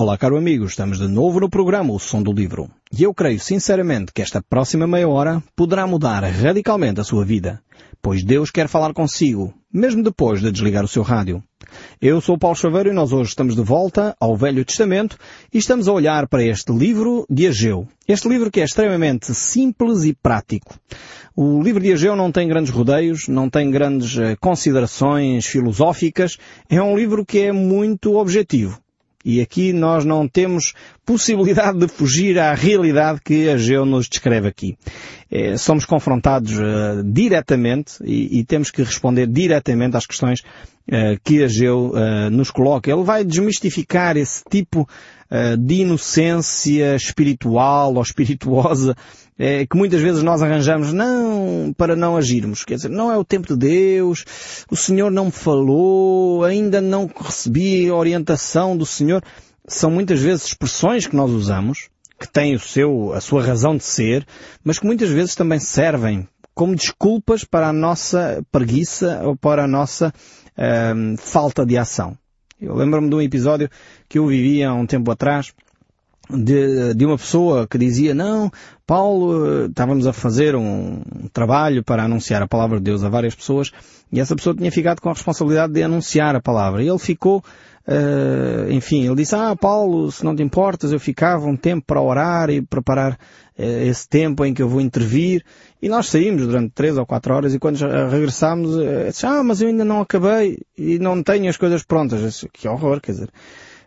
Olá, caro amigo, estamos de novo no programa O Som do Livro. E eu creio sinceramente que esta próxima meia hora poderá mudar radicalmente a sua vida, pois Deus quer falar consigo, mesmo depois de desligar o seu rádio. Eu sou Paulo Chaveiro e nós hoje estamos de volta ao Velho Testamento e estamos a olhar para este livro de Ageu. Este livro que é extremamente simples e prático. O livro de Ageu não tem grandes rodeios, não tem grandes eh, considerações filosóficas, é um livro que é muito objetivo. E aqui nós não temos possibilidade de fugir à realidade que Ageu nos descreve aqui. É, somos confrontados uh, diretamente e, e, temos que responder diretamente às questões uh, que Ageu uh, nos coloca. Ele vai desmistificar esse tipo de inocência espiritual ou espirituosa é, que muitas vezes nós arranjamos não para não agirmos. Quer dizer, não é o tempo de Deus, o Senhor não me falou, ainda não recebi orientação do Senhor. São muitas vezes expressões que nós usamos, que têm o seu, a sua razão de ser, mas que muitas vezes também servem como desculpas para a nossa preguiça ou para a nossa hum, falta de ação. Eu lembro-me de um episódio que eu vivia há um tempo atrás, de, de uma pessoa que dizia, não, Paulo, estávamos a fazer um trabalho para anunciar a palavra de Deus a várias pessoas e essa pessoa tinha ficado com a responsabilidade de anunciar a palavra. E ele ficou, uh, enfim, ele disse, ah, Paulo, se não te importas, eu ficava um tempo para orar e preparar uh, esse tempo em que eu vou intervir. E nós saímos durante três ou quatro horas e quando regressámos, uh, disse, ah, mas eu ainda não acabei e não tenho as coisas prontas. Disse, que horror, quer dizer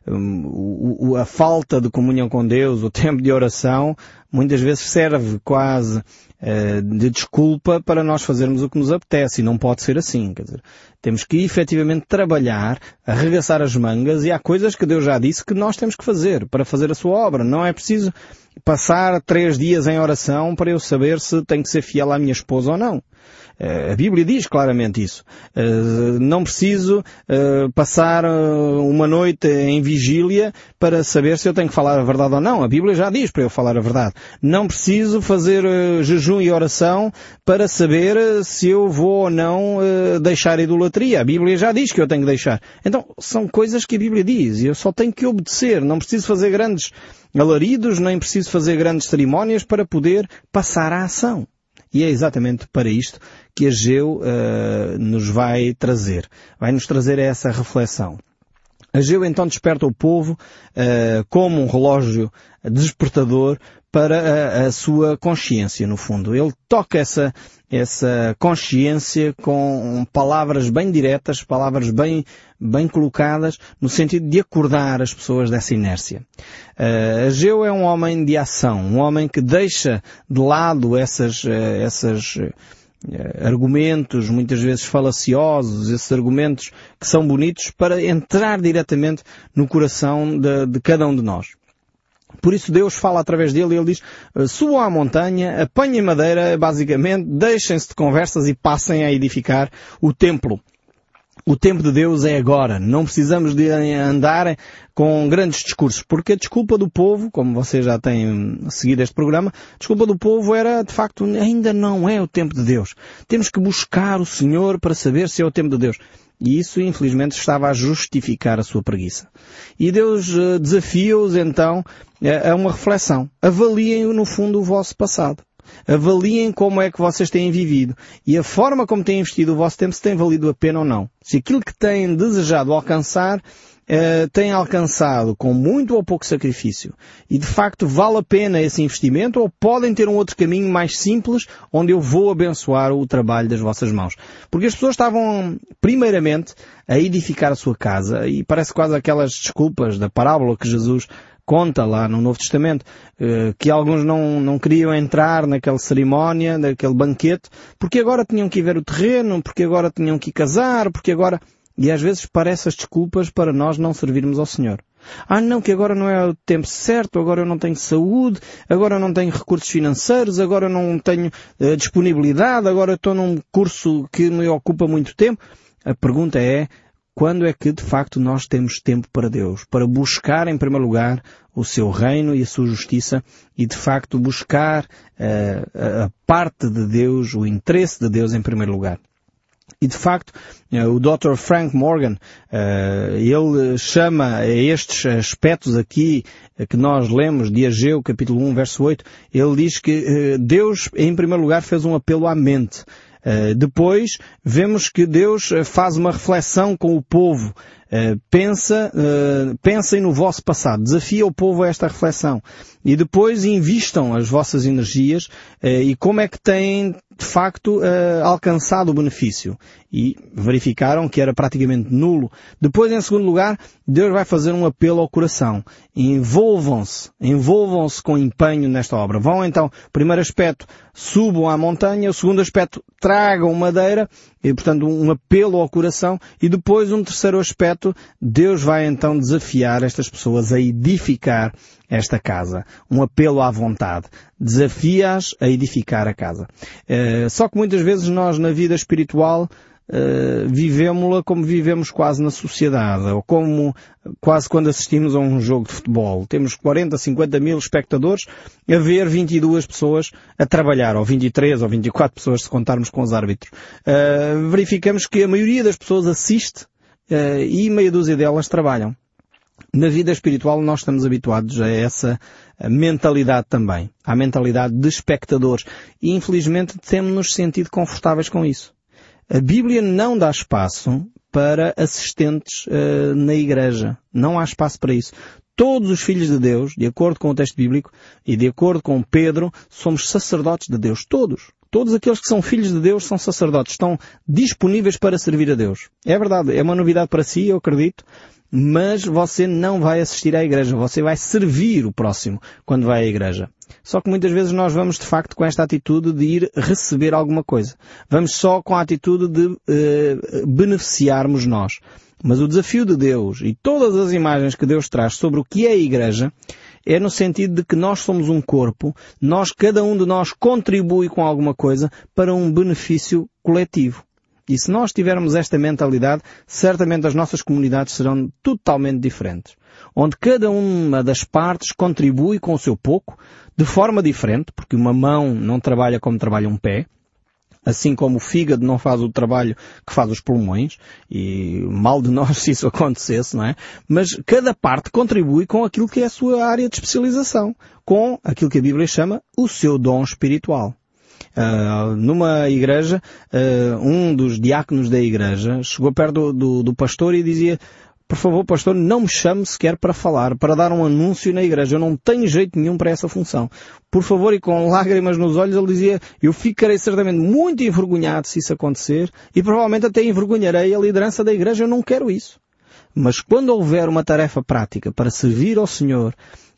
um, a falta de comunhão com Deus, o tempo de oração, muitas vezes serve quase uh, de desculpa para nós fazermos o que nos apetece e não pode ser assim. Quer dizer, temos que efetivamente trabalhar, arregaçar as mangas e há coisas que Deus já disse que nós temos que fazer para fazer a sua obra. Não é preciso passar três dias em oração para eu saber se tenho que ser fiel à minha esposa ou não. Eh, a Bíblia diz claramente isso. Eh, não preciso eh, passar uma noite em vigília para saber se eu tenho que falar a verdade ou não. A Bíblia já diz para eu falar a verdade. Não preciso fazer jejum e oração para saber se eu vou ou não deixar a idolatria. A Bíblia já diz que eu tenho que deixar. Então, são coisas que a Bíblia diz e eu só tenho que obedecer. Não preciso fazer grandes alaridos, nem preciso fazer grandes cerimónias para poder passar a ação. E é exatamente para isto que Ageu uh, nos vai trazer. Vai nos trazer essa reflexão. Ageu então desperta o povo uh, como um relógio despertador para a, a, sua consciência, no fundo. Ele toca essa, essa consciência com palavras bem diretas, palavras bem, bem colocadas, no sentido de acordar as pessoas dessa inércia. Uh, Ageu é um homem de ação, um homem que deixa de lado essas, uh, essas argumentos, muitas vezes falaciosos, esses argumentos que são bonitos, para entrar diretamente no coração de, de cada um de nós. Por isso Deus fala através dele e ele diz, eh, subam à montanha, apanhem madeira, basicamente, deixem-se de conversas e passem a edificar o templo. O tempo de Deus é agora. Não precisamos de andar com grandes discursos, porque a desculpa do povo, como vocês já têm seguido este programa, a desculpa do povo era, de facto, ainda não é o tempo de Deus. Temos que buscar o Senhor para saber se é o tempo de Deus. E isso, infelizmente, estava a justificar a sua preguiça. E Deus eh, desafia-os, então, a uma reflexão. Avaliem, no fundo, o vosso passado. Avaliem como é que vocês têm vivido e a forma como têm investido o vosso tempo se tem valido a pena ou não. Se aquilo que têm desejado alcançar Uh, têm alcançado com muito ou pouco sacrifício e de facto vale a pena esse investimento ou podem ter um outro caminho mais simples onde eu vou abençoar o trabalho das vossas mãos. Porque as pessoas estavam primeiramente a edificar a sua casa e parece quase aquelas desculpas da parábola que Jesus conta lá no Novo Testamento eh, que alguns não, não queriam entrar naquela cerimónia, naquele banquete, porque agora tinham que ir ver o terreno, porque agora tinham que casar, porque agora... E às vezes parecem as desculpas para nós não servirmos ao Senhor. Ah não, que agora não é o tempo certo, agora eu não tenho saúde, agora eu não tenho recursos financeiros, agora eu não tenho uh, disponibilidade, agora eu estou num curso que me ocupa muito tempo. A pergunta é, quando é que de facto nós temos tempo para Deus, para buscar em primeiro lugar o seu reino e a sua justiça e de facto buscar uh, a parte de Deus, o interesse de Deus em primeiro lugar. E de facto, eh, o Dr. Frank Morgan, eh, ele chama estes aspectos aqui que nós lemos de Ageu, capítulo 1, verso 8, ele diz que Deus, em primeiro lugar, fez um apelo à mente. Depois, vemos que Deus faz uma reflexão com o povo. Pensa, pensem no vosso passado. Desafia o povo a esta reflexão. E depois invistam as vossas energias e como é que têm de facto alcançado o benefício e verificaram que era praticamente nulo. Depois, em segundo lugar, Deus vai fazer um apelo ao coração. Envolvam-se, envolvam-se com empenho nesta obra. Vão então, primeiro aspecto, subam à montanha, o segundo aspecto, tragam madeira, e portanto um apelo ao coração, e depois um terceiro aspecto, Deus vai então desafiar estas pessoas a edificar esta casa. Um apelo à vontade. Desafia-as a edificar a casa. Uh, só que muitas vezes nós na vida espiritual Uh, vivemos-la como vivemos quase na sociedade, ou como quase quando assistimos a um jogo de futebol. Temos 40, 50 mil espectadores a ver 22 pessoas a trabalhar, ou 23 ou 24 pessoas se contarmos com os árbitros. Uh, verificamos que a maioria das pessoas assiste e meia dúzia delas trabalham. Na vida espiritual nós estamos habituados a essa mentalidade também, à mentalidade de espectadores. E infelizmente temos-nos sentido confortáveis com isso. A Bíblia não dá espaço para assistentes uh, na igreja. Não há espaço para isso. Todos os filhos de Deus, de acordo com o texto bíblico e de acordo com Pedro, somos sacerdotes de Deus. Todos. Todos aqueles que são filhos de Deus são sacerdotes. Estão disponíveis para servir a Deus. É verdade. É uma novidade para si, eu acredito mas você não vai assistir à igreja, você vai servir o próximo quando vai à igreja. Só que muitas vezes nós vamos de facto com esta atitude de ir receber alguma coisa. Vamos só com a atitude de eh, beneficiarmos nós. Mas o desafio de Deus e todas as imagens que Deus traz sobre o que é a igreja é no sentido de que nós somos um corpo, nós, cada um de nós contribui com alguma coisa para um benefício coletivo. E se nós tivermos esta mentalidade, certamente as nossas comunidades serão totalmente diferentes. Onde cada uma das partes contribui com o seu pouco, de forma diferente, porque uma mão não trabalha como trabalha um pé, assim como o fígado não faz o trabalho que faz os pulmões, e mal de nós se isso acontecesse, não é? Mas cada parte contribui com aquilo que é a sua área de especialização, com aquilo que a Bíblia chama o seu dom espiritual. Uh, numa igreja, uh, um dos diáconos da igreja chegou perto do, do, do pastor e dizia por favor, pastor, não me chame sequer para falar, para dar um anúncio na igreja. Eu não tenho jeito nenhum para essa função. Por favor, e com lágrimas nos olhos, ele dizia, eu ficarei certamente muito envergonhado se isso acontecer e provavelmente até envergonharei a liderança da igreja. Eu não quero isso. Mas quando houver uma tarefa prática para servir ao Senhor,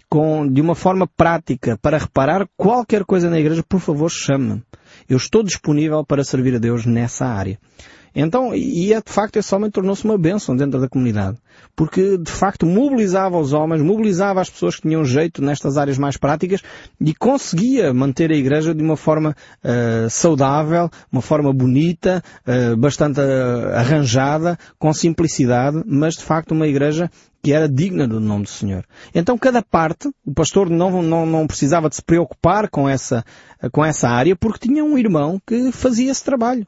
com, de uma forma prática para reparar qualquer coisa na igreja, por favor, chame-me. Eu estou disponível para servir a Deus nessa área. Então, e é, de facto, esse homem tornou-se uma bênção dentro da comunidade. Porque, de facto, mobilizava os homens, mobilizava as pessoas que tinham jeito nestas áreas mais práticas e conseguia manter a igreja de uma forma uh, saudável, uma forma bonita, uh, bastante uh, arranjada, com simplicidade, mas, de facto, uma igreja que era digna do nome do Senhor. Então cada parte, o pastor não, não, não precisava de se preocupar com essa, com essa área porque tinha um irmão que fazia esse trabalho.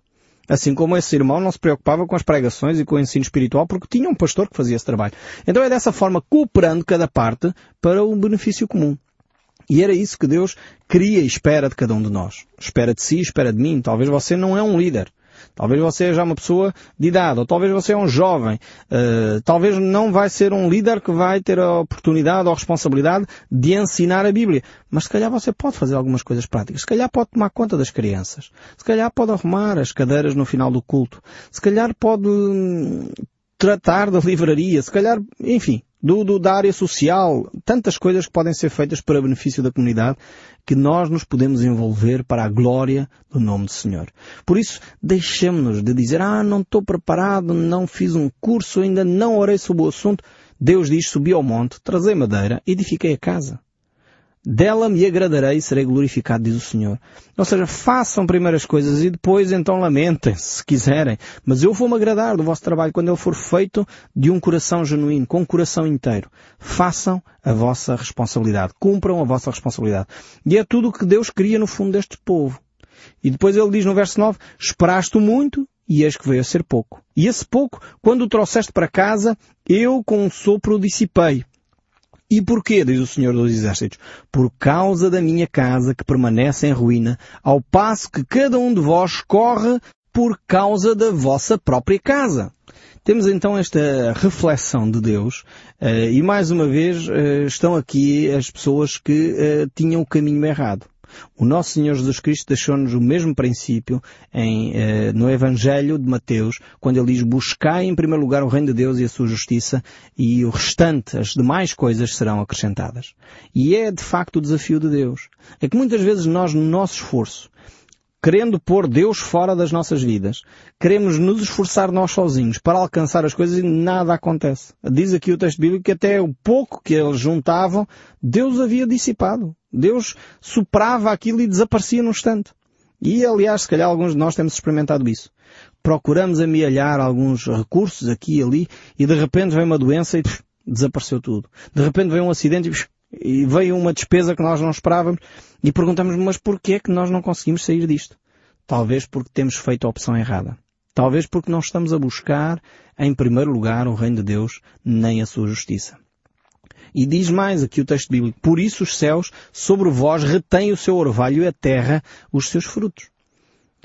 Assim como esse irmão não se preocupava com as pregações e com o ensino espiritual porque tinha um pastor que fazia esse trabalho. Então é dessa forma cooperando cada parte para um benefício comum. E era isso que Deus queria e espera de cada um de nós. Espera de si, espera de mim. Talvez você não é um líder. Talvez você seja uma pessoa de idade, ou talvez você é um jovem. Uh, talvez não vai ser um líder que vai ter a oportunidade ou a responsabilidade de ensinar a Bíblia. Mas se calhar você pode fazer algumas coisas práticas. Se calhar pode tomar conta das crianças. Se calhar pode arrumar as cadeiras no final do culto. Se calhar pode hum, tratar da livraria. Se calhar, enfim, do, do, da área social, tantas coisas que podem ser feitas para benefício da comunidade que nós nos podemos envolver para a glória do nome do Senhor. Por isso, deixemos-nos de dizer, ah, não estou preparado, não fiz um curso, ainda não orei sobre o assunto. Deus diz, subi ao monte, trazei madeira, edifiquei a casa. Dela me agradarei e serei glorificado, diz o Senhor. Ou seja, façam primeiras coisas e depois então lamentem, se quiserem. Mas eu vou-me agradar do vosso trabalho quando ele for feito de um coração genuíno, com um coração inteiro. Façam a vossa responsabilidade. Cumpram a vossa responsabilidade. E é tudo o que Deus queria no fundo deste povo. E depois ele diz no verso 9, esperaste muito e eis que veio a ser pouco. E esse pouco, quando o trouxeste para casa, eu com um sopro dissipei. E porquê, diz o Senhor dos Exércitos? Por causa da minha casa que permanece em ruína, ao passo que cada um de vós corre por causa da vossa própria casa. Temos então esta reflexão de Deus eh, e mais uma vez eh, estão aqui as pessoas que eh, tinham o caminho errado. O nosso Senhor Jesus Cristo deixou-nos o mesmo princípio em, eh, no Evangelho de Mateus, quando ele diz buscai em primeiro lugar o reino de Deus e a sua justiça e o restante, as demais coisas serão acrescentadas. E é de facto o desafio de Deus. É que muitas vezes nós, no nosso esforço, querendo pôr Deus fora das nossas vidas, queremos nos esforçar nós sozinhos para alcançar as coisas e nada acontece. Diz aqui o texto bíblico que até o pouco que eles juntavam, Deus havia dissipado. Deus soprava aquilo e desaparecia num instante. E aliás, se calhar alguns de nós temos experimentado isso. Procuramos amealhar alguns recursos aqui e ali e de repente vem uma doença e pff, desapareceu tudo. De repente vem um acidente e pff, e veio uma despesa que nós não esperávamos e perguntamos, mas porquê é que nós não conseguimos sair disto? Talvez porque temos feito a opção errada. Talvez porque não estamos a buscar, em primeiro lugar, o reino de Deus, nem a sua justiça. E diz mais aqui o texto bíblico, por isso os céus sobre vós retêm o seu orvalho e a terra os seus frutos.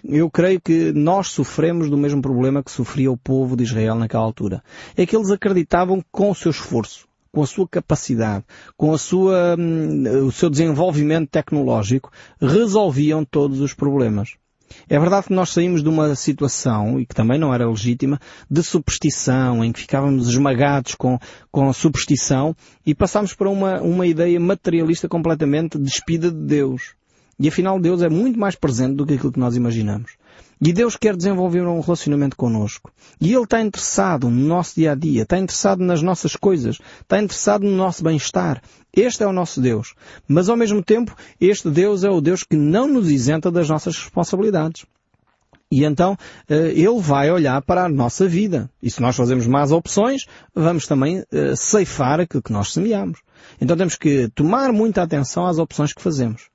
Eu creio que nós sofremos do mesmo problema que sofria o povo de Israel naquela altura. É que eles acreditavam que com o seu esforço, com a sua capacidade, com a sua, hum, o seu desenvolvimento tecnológico, resolviam todos os problemas. É verdade que nós saímos de uma situação, e que também não era legítima, de superstição, em que ficávamos esmagados com, com a superstição, e passámos para uma, uma ideia materialista completamente despida de Deus. E afinal Deus é muito mais presente do que aquilo que nós imaginamos. E Deus quer desenvolver um relacionamento connosco. E Ele está interessado no nosso dia a dia, está interessado nas nossas coisas, está interessado no nosso bem-estar. Este é o nosso Deus. Mas ao mesmo tempo, este Deus é o Deus que não nos isenta das nossas responsabilidades. E então eh, Ele vai olhar para a nossa vida. E se nós fazemos más opções, vamos também eh, ceifar aquilo que nós semeamos. Então temos que tomar muita atenção às opções que fazemos.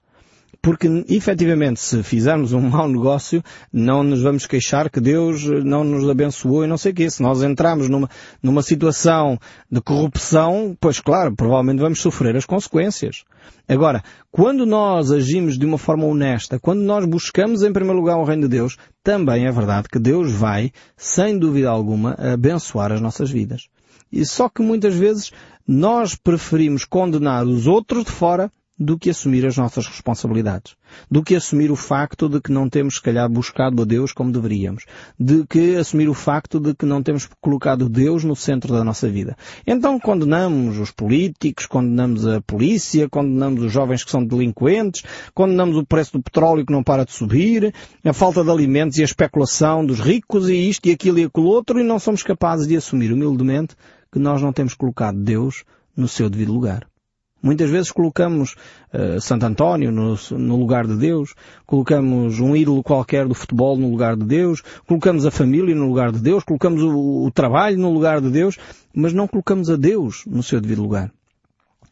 Porque, efetivamente, se fizermos um mau negócio, não nos vamos queixar que Deus não nos abençoou e não sei o quê. Se nós entrarmos numa, numa situação de corrupção, pois claro, provavelmente vamos sofrer as consequências. Agora, quando nós agimos de uma forma honesta, quando nós buscamos em primeiro lugar o reino de Deus, também é verdade que Deus vai, sem dúvida alguma, abençoar as nossas vidas. E só que muitas vezes nós preferimos condenar os outros de fora do que assumir as nossas responsabilidades, do que assumir o facto de que não temos, se calhar, buscado a Deus como deveríamos, de que assumir o facto de que não temos colocado Deus no centro da nossa vida. Então condenamos os políticos, condenamos a polícia, condenamos os jovens que são delinquentes, condenamos o preço do petróleo que não para de subir, a falta de alimentos e a especulação dos ricos e isto e aquilo e aquilo outro e não somos capazes de assumir humildemente que nós não temos colocado Deus no seu devido lugar. Muitas vezes colocamos uh, Santo António no, no, lugar de Deus, colocamos um ídolo qualquer do futebol no lugar de Deus, colocamos a família no lugar de Deus, colocamos o, o trabalho no lugar de Deus, mas não colocamos a Deus no seu devido lugar.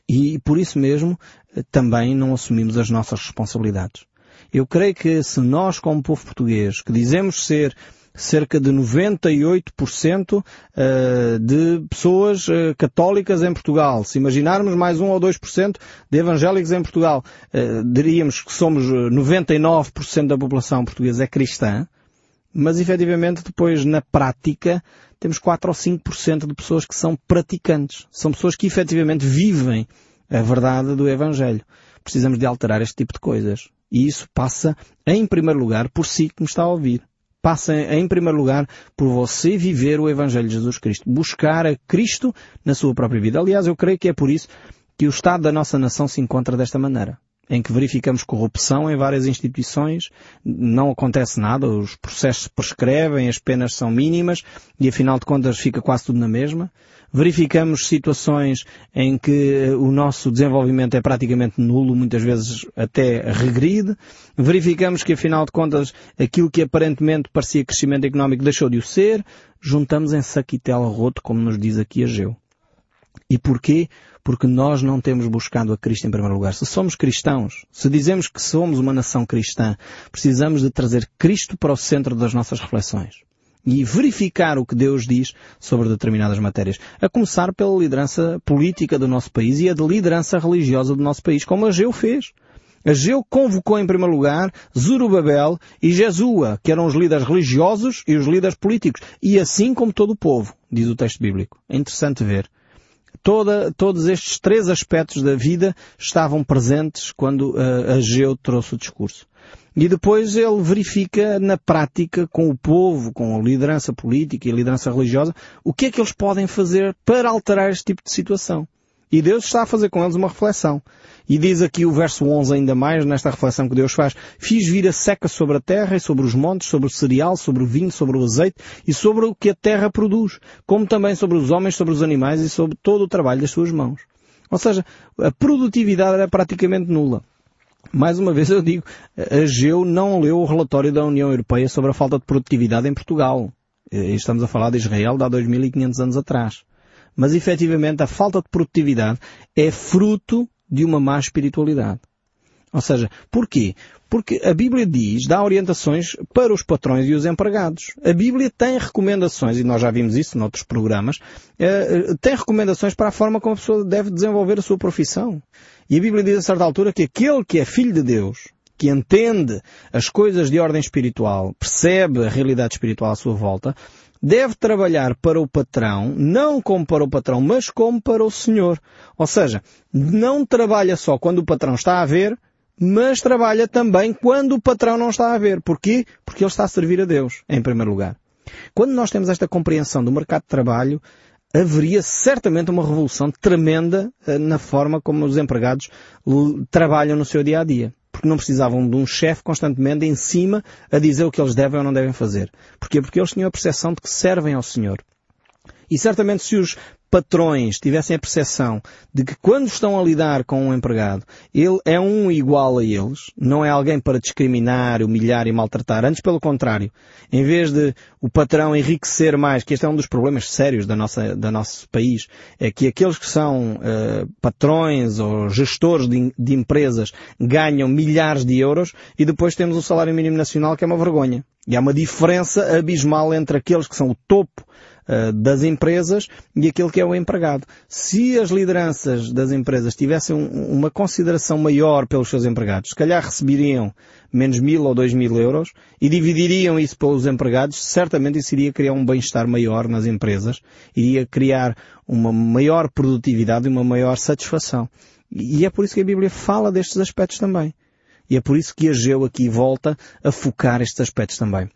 E por isso mesmo uh, também não assumimos as nossas responsabilidades. Eu creio que se nós, como povo português, que dizemos ser cerca de 98% eh, de pessoas eh, católicas em Portugal. Se imaginarmos mais 1 ou 2% de evangélicos em Portugal, eh, diríamos que somos 99% da população portuguesa é cristã, mas efetivamente depois na prática temos 4 ou 5% de pessoas que são praticantes. São pessoas que efetivamente vivem a verdade do Evangelho. Precisamos de alterar este tipo de coisas. E isso passa, em primeiro lugar, por si que me está a ouvir passa em primeiro lugar por você viver o Evangelho de Jesus Cristo. Buscar a Cristo na sua própria vida. Aliás, eu creio que é por isso que o Estado da nossa nação se encontra desta maneira. Em que verificamos corrupção em várias instituições, não acontece nada, os processos prescrevem, as penas são mínimas e afinal de contas fica quase tudo na mesma. Verificamos situações em que o nosso desenvolvimento é praticamente nulo, muitas vezes até regride, verificamos que afinal de contas aquilo que aparentemente parecia crescimento económico deixou de o ser, juntamos em saquitela roto, como nos diz aqui a Geu. E porquê? Porque nós não temos buscado a Cristo em primeiro lugar. Se somos cristãos, se dizemos que somos uma nação cristã, precisamos de trazer Cristo para o centro das nossas reflexões. e verificar o que Deus diz sobre determinadas matérias. A começar pela liderança política do nosso país e a de liderança religiosa do nosso país, como Ageu fez. Ageu convocou em primeiro lugar Zurubabel e Jesua, que eram os líderes religiosos e os líderes políticos, e assim como todo o povo, diz o texto bíblico. É interessante ver. Toda, todos estes três aspectos da vida estavam presentes quando uh, Ageu trouxe o discurso. E depois ele verifica na prática com o povo, com a liderança política e a liderança religiosa, o que é que eles podem fazer para alterar este tipo de situação. E Deus está a fazer com eles uma reflexão. E diz aqui o verso 11 ainda mais, nesta reflexão que Deus faz, fiz vir a seca sobre a terra e sobre os montes, sobre o cereal, sobre o vinho, sobre o azeite e sobre o que a terra produz, como também sobre os homens, sobre os animais e sobre todo o trabalho das suas mãos. Ou seja, a produtividade era praticamente nula. Mais uma vez eu digo, a Geu não leu o relatório da União Europeia sobre a falta de produtividade em Portugal. Estamos a falar de Israel de há 2500 anos atrás mas efetivamente a falta de produtividade é fruto de uma má espiritualidade. Ou seja, porquê? Porque a Bíblia diz, dá orientações para os patrões e os empregados. A Bíblia tem recomendações, e nós já vimos isso noutros programas, eh, tem recomendações para a forma como a pessoa deve desenvolver a sua profissão. E a Bíblia diz a certa altura que aquele que é filho de Deus, que entende as coisas de ordem espiritual, percebe a realidade espiritual à sua volta, deve trabalhar para o patrão, não como para o patrão, mas como para o Senhor. Ou seja, não trabalha só quando o patrão está a ver, mas trabalha também quando o patrão não está a ver. Porquê? Porque ele está a servir a Deus, em primeiro lugar. Quando nós temos esta compreensão do mercado de trabalho, haveria certamente uma revolução tremenda eh, na forma como os empregados trabalham no seu dia a dia porque não precisavam de um chefe constantemente em cima a dizer o que eles devem ou não devem fazer. Porquê? Porque eles tinham a percepção de que servem ao Senhor. E certamente se os patrões tivessem a percepção de que quando estão a lidar com um empregado, ele é um igual a eles, não é alguém para discriminar, humilhar e maltratar, antes pelo contrário. Em vez de o patrão enriquecer mais, que este é um dos problemas sérios da nossa, da nosso país, é que aqueles que são uh, patrões ou gestores de, de empresas ganham milhares de euros e depois temos o salário mínimo nacional que é uma vergonha. E há uma diferença abismal entre aqueles que são o topo das empresas e aquele que é o empregado. Se as lideranças das empresas tivessem um, uma consideração maior pelos seus empregados, se calhar receberiam menos mil ou dois mil euros e dividiriam isso pelos empregados, certamente isso iria criar um bem-estar maior nas empresas, iria criar uma maior produtividade e uma maior satisfação. E é por isso que a Bíblia fala destes aspectos também. E é por isso que Ageu aqui volta a focar estes aspectos também.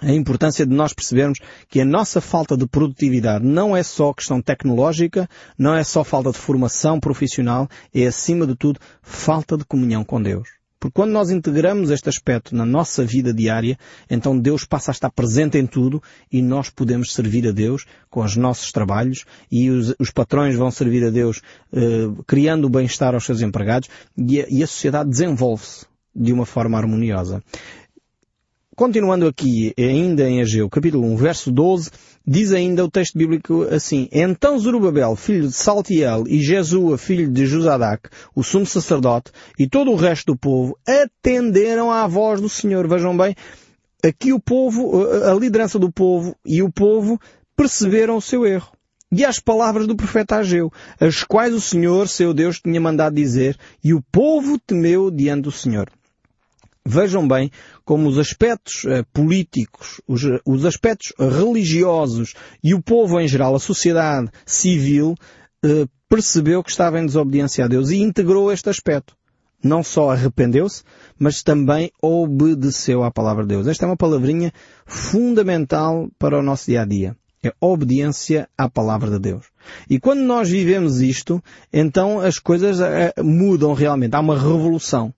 A importância de nós percebermos que a nossa falta de produtividade não é só questão tecnológica, não é só falta de formação profissional, é acima de tudo falta de comunhão com Deus. Porque quando nós integramos este aspecto na nossa vida diária, então Deus passa a estar presente em tudo e nós podemos servir a Deus com os nossos trabalhos e os, os patrões vão servir a Deus eh, criando o bem-estar aos seus empregados e a, e a sociedade desenvolve-se de uma forma harmoniosa. Continuando aqui, ainda em Ageu, capítulo 1, verso 12, diz ainda o texto bíblico assim, Então Zorobabel, filho de Saltiel, e Jesua, filho de Josadac, o sumo sacerdote, e todo o resto do povo, atenderam à voz do Senhor. Vejam bem, aqui o povo, a liderança do povo e o povo perceberam o seu erro. E às palavras do profeta Ageu, as quais o Senhor, seu Deus, tinha mandado dizer, e o povo temeu diante do Senhor. Vejam bem como os aspectos uh, políticos, os, os, aspectos religiosos e o povo em geral, a sociedade civil, uh, percebeu que estava em desobediência a Deus e integrou este aspecto. Não só arrependeu-se, mas também obedeceu à palavra de Deus. Esta é uma palavrinha fundamental para o nosso dia a dia. É obediência à palavra de Deus. E quando nós vivemos isto, então as coisas mudam realmente. Há uma revolução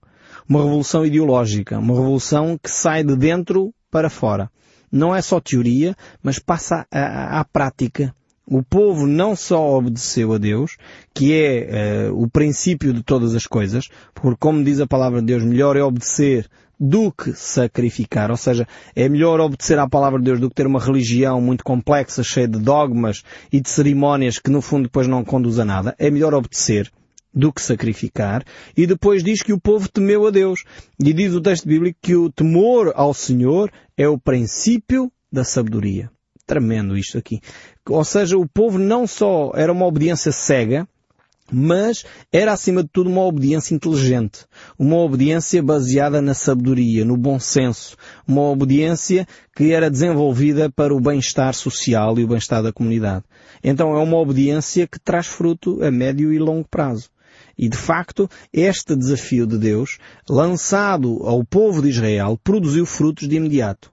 uma revolução ideológica, uma revolução que sai de dentro para fora. Não é só teoria, mas passa à, à prática. O povo não só obedeceu a Deus, que é uh, o princípio de todas as coisas, porque como diz a palavra de Deus, melhor é obedecer do que sacrificar. Ou seja, é melhor obedecer à palavra de Deus do que ter uma religião muito complexa, cheia de dogmas e de cerimónias que no fundo depois não conduz a nada. É melhor obedecer do que sacrificar. E depois diz que o povo temeu a Deus. E diz o texto bíblico que o temor ao Senhor é o princípio da sabedoria. Tremendo isto aqui. Ou seja, o povo não só era uma obediência cega, mas era acima de tudo uma obediência inteligente, uma obediência baseada na sabedoria, no bom senso, uma obediência que era desenvolvida para o bem-estar social e o bem-estar da comunidade. Então é uma obediência que traz fruto a médio e longo prazo. E de facto, este desafio de Deus, lançado ao povo de Israel, produziu frutos de imediato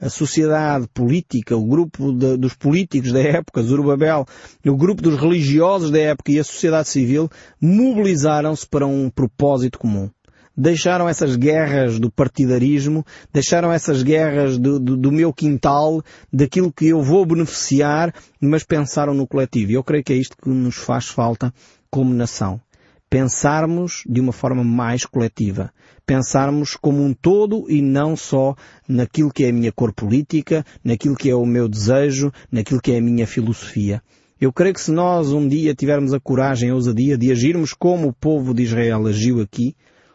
a sociedade política, o grupo de, dos políticos da época, Zorobabel, o grupo dos religiosos da época e a sociedade civil mobilizaram-se para um propósito comum. Deixaram essas guerras do partidarismo, deixaram essas guerras do, do, do meu quintal, daquilo que eu vou beneficiar, mas pensaram no coletivo. E eu creio que é isto que nos faz falta como nação pensarmos de uma forma mais coletiva. Pensarmos como um todo e não só naquilo que é a minha cor política, naquilo que é o meu desejo, naquilo que é a minha filosofia. Eu creio que se nós um dia tivermos a coragem, a ousadia de agirmos como o povo de Israel agiu aqui,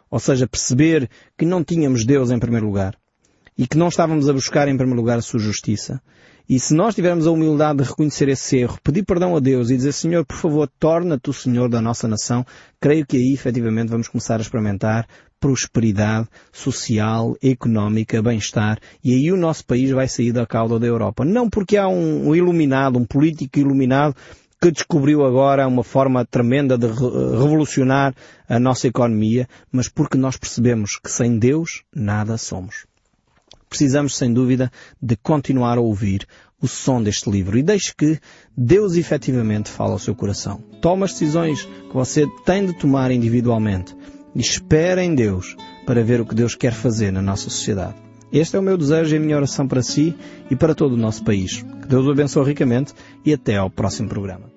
ou seja, perceber que não tínhamos Deus em primeiro lugar e que não estávamos a buscar em primeiro lugar a sua justiça, e se nós tivermos a humildade de reconhecer esse erro, pedir perdão a Deus e dizer, Senhor, por favor, torna-te o Senhor da nossa nação, creio que aí efetivamente vamos começar a experimentar prosperidade social, económica, bem-estar, e aí o nosso país vai sair da cauda da Europa. Não porque há um iluminado, um político iluminado, que descobriu agora uma forma tremenda de revolucionar a nossa economia, mas porque nós percebemos que sem Deus nada somos precisamos, sem dúvida, de continuar a ouvir o som deste livro e deixe que Deus efetivamente fale ao seu coração. Toma as decisões que você tem de tomar individualmente e espera em Deus para ver o que Deus quer fazer na nossa sociedade. Este é o meu desejo e a minha oração para si e para todo o nosso país. Que Deus o abençoe ricamente e até ao próximo programa.